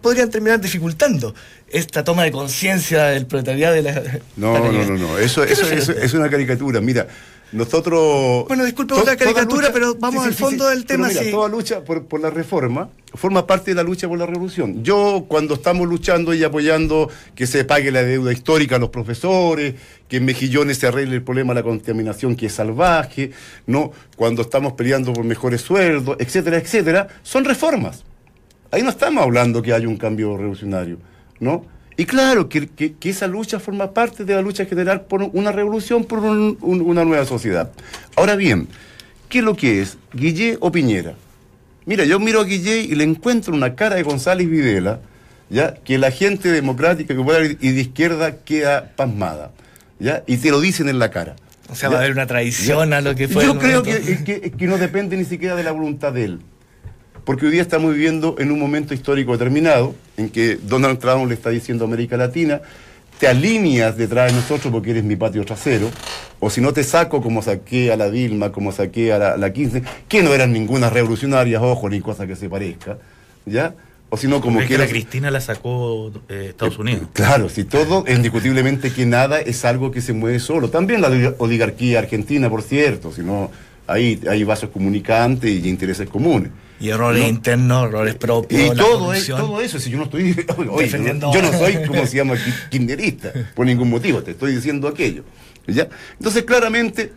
podrían terminar dificultando esta toma de conciencia del proletariado de la... No, no, no, no, eso, eso, eso es una caricatura. Mira, nosotros. Bueno, disculpe la caricatura, pero vamos al fondo del tema. Mira, toda lucha por, la reforma forma parte de la lucha por la revolución. Yo, cuando estamos luchando y apoyando que se pague la deuda histórica a los profesores, que en Mejillones se arregle el problema de la contaminación que es salvaje, ¿no? Cuando estamos peleando por mejores sueldos, etcétera, etcétera, son reformas. Ahí no estamos hablando que haya un cambio revolucionario, ¿no? Y claro, que, esa lucha forma parte de la lucha general por una revolución, por una nueva sociedad. Ahora bien, ¿qué es lo que es? ¿Guillé o Piñera? Mira, yo miro a Guillé y le encuentro una cara de González Videla, ¿ya? que la gente democrática y de izquierda queda pasmada. ¿ya? Y te lo dicen en la cara. O sea, va a haber una traición a lo que fue. Yo creo que, que no depende ni siquiera de la voluntad de él porque hoy día estamos viviendo en un momento histórico determinado en que Donald Trump le está diciendo a América Latina, te alineas detrás de nosotros porque eres mi patio trasero, o si no te saco como saqué a la Dilma, como saqué a la, la 15, que no eran ninguna revolucionarias, ojo, ni cosa que se parezca, ¿ya? O si no, como que la Cristina la sacó eh, Estados Unidos. Claro, si todo, indiscutiblemente que nada es algo que se mueve solo. También la oligarquía argentina, por cierto, si no, ahí hay vasos comunicantes y intereses comunes. Y errores internos, errores propios. Y todo, todo eso, si yo no estoy. yo no soy, como se llama, kinderista, por ningún motivo, te estoy diciendo aquello. ¿ya? Entonces, claramente,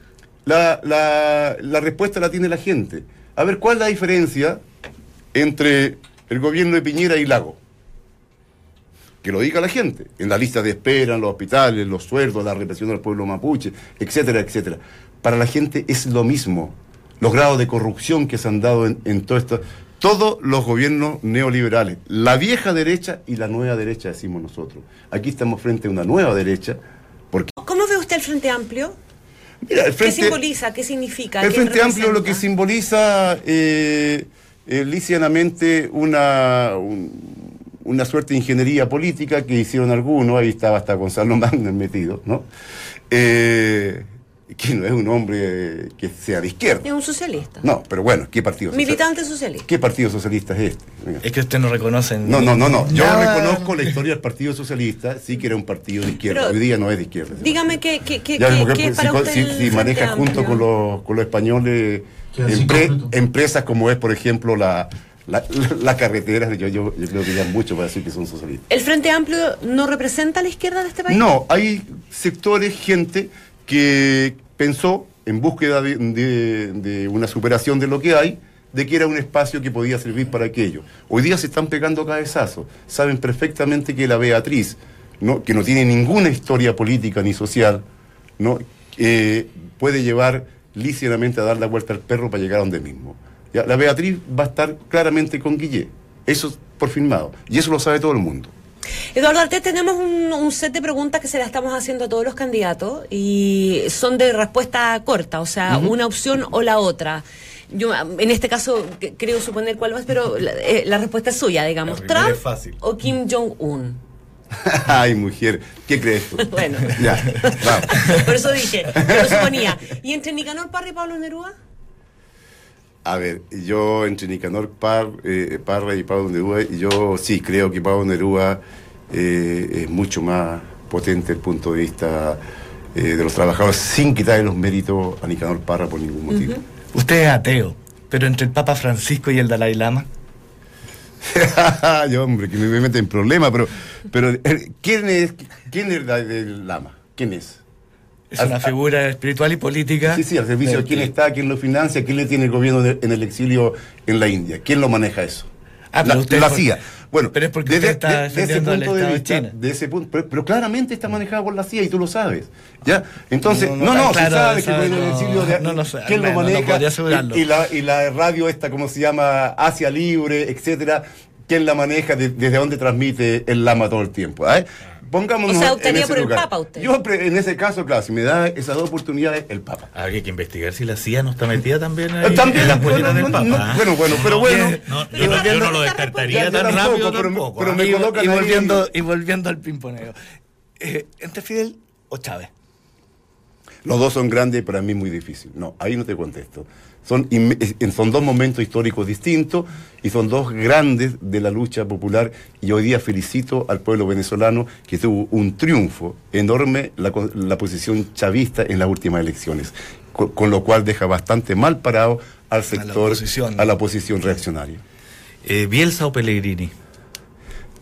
la, la, la respuesta la tiene la gente. A ver, ¿cuál es la diferencia entre el gobierno de Piñera y Lago? Que lo diga la gente, en la lista de espera, en los hospitales, los sueldos, la represión del pueblo mapuche, etcétera, etcétera. Para la gente es lo mismo los grados de corrupción que se han dado en, todo esto. Todos los gobiernos neoliberales, la vieja derecha y la nueva derecha, decimos nosotros. Aquí estamos frente a una nueva derecha. Porque... ¿Cómo ve usted el Frente Amplio? Mira, el frente, ¿Qué simboliza? ¿Qué significa? El Frente Amplio lo que simboliza eh, eh una, una suerte de ingeniería política que hicieron algunos, ahí estaba hasta Gonzalo Magner metido, ¿no? Eh, que no es un hombre que sea de izquierda. Es un socialista. No, pero bueno, ¿qué partido Militante socialista. ¿Qué partido socialista es este? Es que usted no reconoce. No, no, no, no. Yo reconozco la historia del Partido Socialista, sí que era un partido de izquierda. Hoy día no es de izquierda. Dígame qué, qué, qué, es para si, usted si, maneja junto con los, con los españoles empresas como es, por ejemplo, la, la, carretera, yo, yo, yo, creo que ya mucho para decir que son socialistas. ¿El Frente Amplio no representa a la izquierda de este país? No, hay sectores, gente que pensó, en búsqueda de, una superación de lo que hay, de que era un espacio que podía servir para aquello. Hoy día se están pegando cabezazos. Saben perfectamente que la Beatriz, que no tiene ninguna historia política ni social, ¿no? puede llevar lícitamente a dar la vuelta al perro para llegar a donde mismo. La Beatriz va a estar claramente con Guillé. Eso por firmado. Y eso lo sabe todo el mundo. Eduardo Artés, tenemos un, set de preguntas que se las estamos haciendo a todos los candidatos y son de respuesta corta, o sea, una opción o la otra. Yo, en este caso, creo suponer cuál va, pero eh, la, respuesta es suya, digamos. ¿Trump o Kim Jong-un? Ay, mujer, ¿qué crees bueno, ya, vamos. Por eso dije, yo lo suponía. ¿Y entre Nicanor Parra y Pablo Neruda? A ver, yo entre Nicanor eh, Parra y Pablo Neruda, yo sí creo que Pablo Neruda eh, es mucho más potente desde el punto de vista eh, de los trabajadores, sin quitarle los méritos a Nicanor Parra por ningún motivo. Usted es ateo, pero entre el Papa Francisco y el Dalai Lama. yo, hombre, que me mete en problemas, pero, pero ¿quién es, quién es el Dalai Lama? ¿Quién es? Es una figura espiritual y política. Sí, sí, al servicio de quién está, quién lo financia, quién le tiene el gobierno en el exilio en la India, quién lo maneja eso. Ah, pero la, usted CIA. Bueno, pero es porque desde, está de, ese punto de vista, de ese punto, pero, claramente está manejado por la CIA y tú lo sabes, ¿ya? Entonces, no, no, se sabe que el exilio de, no, quién lo maneja y, la, y la radio esta, como se llama, Asia Libre, etcétera, quién la maneja, desde dónde transmite el lama todo el tiempo, ¿eh? Pongámonos o sea, en por el Papa usted. Yo, en ese caso, claro, si me da esas dos oportunidades, el Papa. Habría que investigar si la CIA no está metida también ahí ¿También? en las polleras del Papa. bueno, bueno, pero bueno. yo, no, lo descartaría tan rápido pero, pero me colocan y, volviendo, y volviendo al pimponeo. Eh, ¿Entre Fidel o Chávez? Los dos son grandes y para mí muy difícil. No, ahí no te contesto. Son, son dos momentos históricos distintos y son dos grandes de la lucha popular y hoy día felicito al pueblo venezolano que tuvo un triunfo enorme la, la posición chavista en las últimas elecciones, con, lo cual deja bastante mal parado al sector, a la oposición, reaccionaria. Eh, ¿Bielsa o Pellegrini?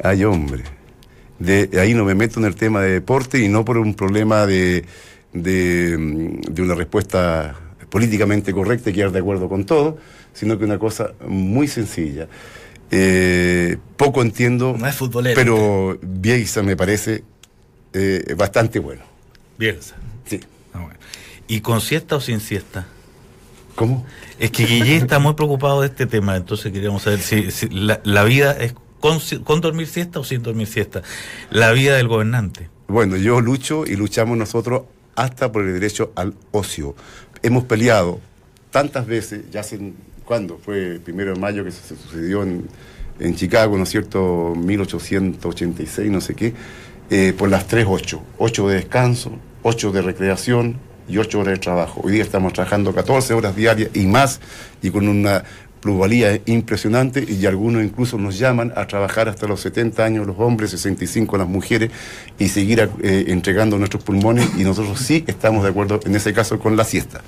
Ay, hombre. De, ahí no me meto en el tema de deporte y no por un problema de, de, de una respuesta políticamente correcta y quedar de acuerdo con todo, sino que una cosa muy sencilla. Eh, poco entiendo, no es pero Bielsa me parece eh, bastante bueno. Bielsa. Sí. Ah, ¿Y con siesta o sin siesta? ¿Cómo? Es que Guille está muy preocupado de este tema, entonces queríamos saber si, la, vida es con, con, dormir siesta o sin dormir siesta. La vida del gobernante. Bueno, yo lucho y luchamos nosotros hasta por el derecho al ocio hemos peleado tantas veces, ya hace, ¿cuándo? Fue el primero de mayo que se sucedió en, Chicago, ¿no es cierto? 1886, no sé qué, eh, por las tres ocho. Ocho de descanso, ocho de recreación y ocho horas de trabajo. Hoy día estamos trabajando 14 horas diarias y más, y con una plusvalía impresionante y algunos incluso nos llaman a trabajar hasta los 70 años los hombres, 65 las mujeres y seguir eh, entregando nuestros pulmones y nosotros sí estamos de acuerdo en ese caso con la siesta.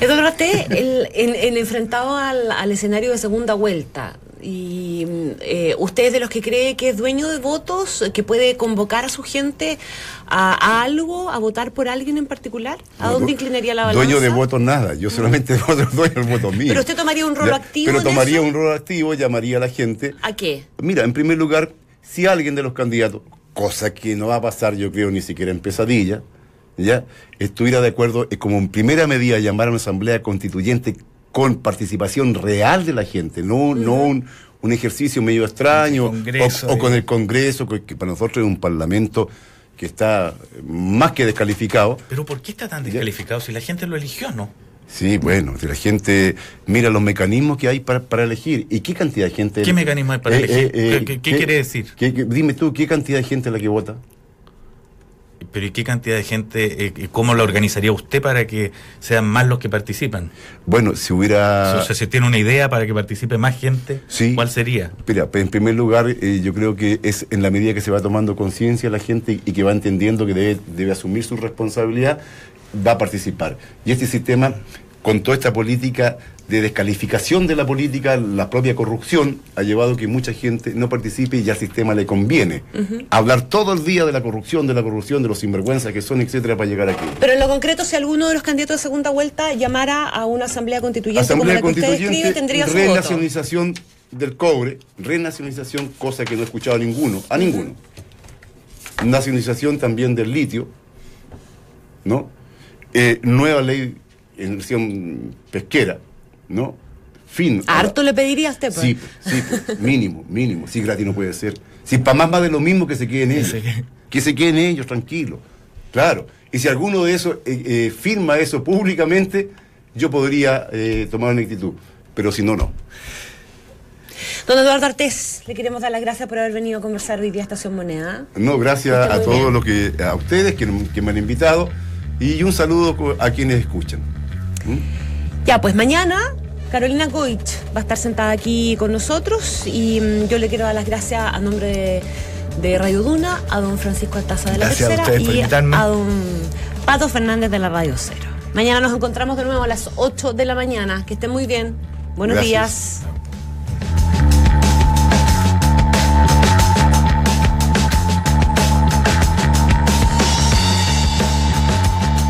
Eduardo el, en, enfrentado al, escenario de segunda vuelta, y eh, usted es de los que cree que es dueño de votos, que puede convocar a su gente a, algo, a votar por alguien en particular? ¿A dónde inclinaría la balanza? Dueño de votos nada, yo solamente dueño del voto mío. Pero usted tomaría un rol activo. Pero tomaría un rol activo, llamaría a la gente. ¿A qué? Mira, en primer lugar, si alguien de los candidatos, cosa que no va a pasar, yo creo, ni siquiera en pesadilla, ya estuviera de acuerdo, eh, como en primera medida llamar a una asamblea constituyente con participación real de la gente, no, no un, ejercicio medio extraño, o, con el Congreso, que, para nosotros es un parlamento que está más que descalificado. Pero ¿por qué está tan descalificado si la gente lo eligió, no? Sí, bueno, si la gente mira los mecanismos que hay para, elegir. ¿Y qué cantidad de gente... ¿Qué mecanismo hay para eh, elegir? Eh, ¿Qué, quiere decir? dime tú, ¿qué cantidad de gente es la que vota? Pero ¿y qué cantidad de gente, eh, cómo lo organizaría usted para que sean más los que participan? Bueno, si hubiera... O sea, si tiene una idea para que participe más gente, ¿cuál sería? Mira, en primer lugar, eh, yo creo que es en la medida que se va tomando conciencia la gente y que va entendiendo que debe, debe asumir su responsabilidad, va a participar. Y este sistema, con toda esta política de descalificación de la política, la propia corrupción ha llevado que mucha gente no participe y ya al sistema le conviene. Hablar todo el día de la corrupción, de la corrupción, de los sinvergüenzas que son, etcétera, para llegar aquí. Pero en lo concreto, si alguno de los candidatos de segunda vuelta llamara a una asamblea constituyente como la que usted escribe, tendría su renacionalización del cobre, renacionalización, cosa que no he escuchado a ninguno, a ninguno. Nacionalización también del litio, ¿no? Eh, nueva ley en pesquera, ¿no? Fin. Harto le pediría a usted, pues. Sí, sí, pues, mínimo, mínimo. Sí, gratis no puede ser. Si para más más de lo mismo que se queden ellos. Que se queden ellos, tranquilo. Claro. Y si alguno de esos eh, eh, firma eso públicamente, yo podría eh, tomar una actitud. Pero si no, no. Don Eduardo Artés, le queremos dar las gracias por haber venido a conversar hoy día a Estación Moneda. No, gracias a todos los que, a ustedes que, me han invitado y un saludo a quienes escuchan. ¿Mm? Ya, pues mañana Carolina Goich va a estar sentada aquí con nosotros y mm, yo le quiero dar las gracias a nombre de, Radio Duna, a don Francisco Altaza de la Tercera y a don Pato Fernández de la Radio Cero. Mañana nos encontramos de nuevo a las 8 de la mañana. Que estén muy bien. Buenos días.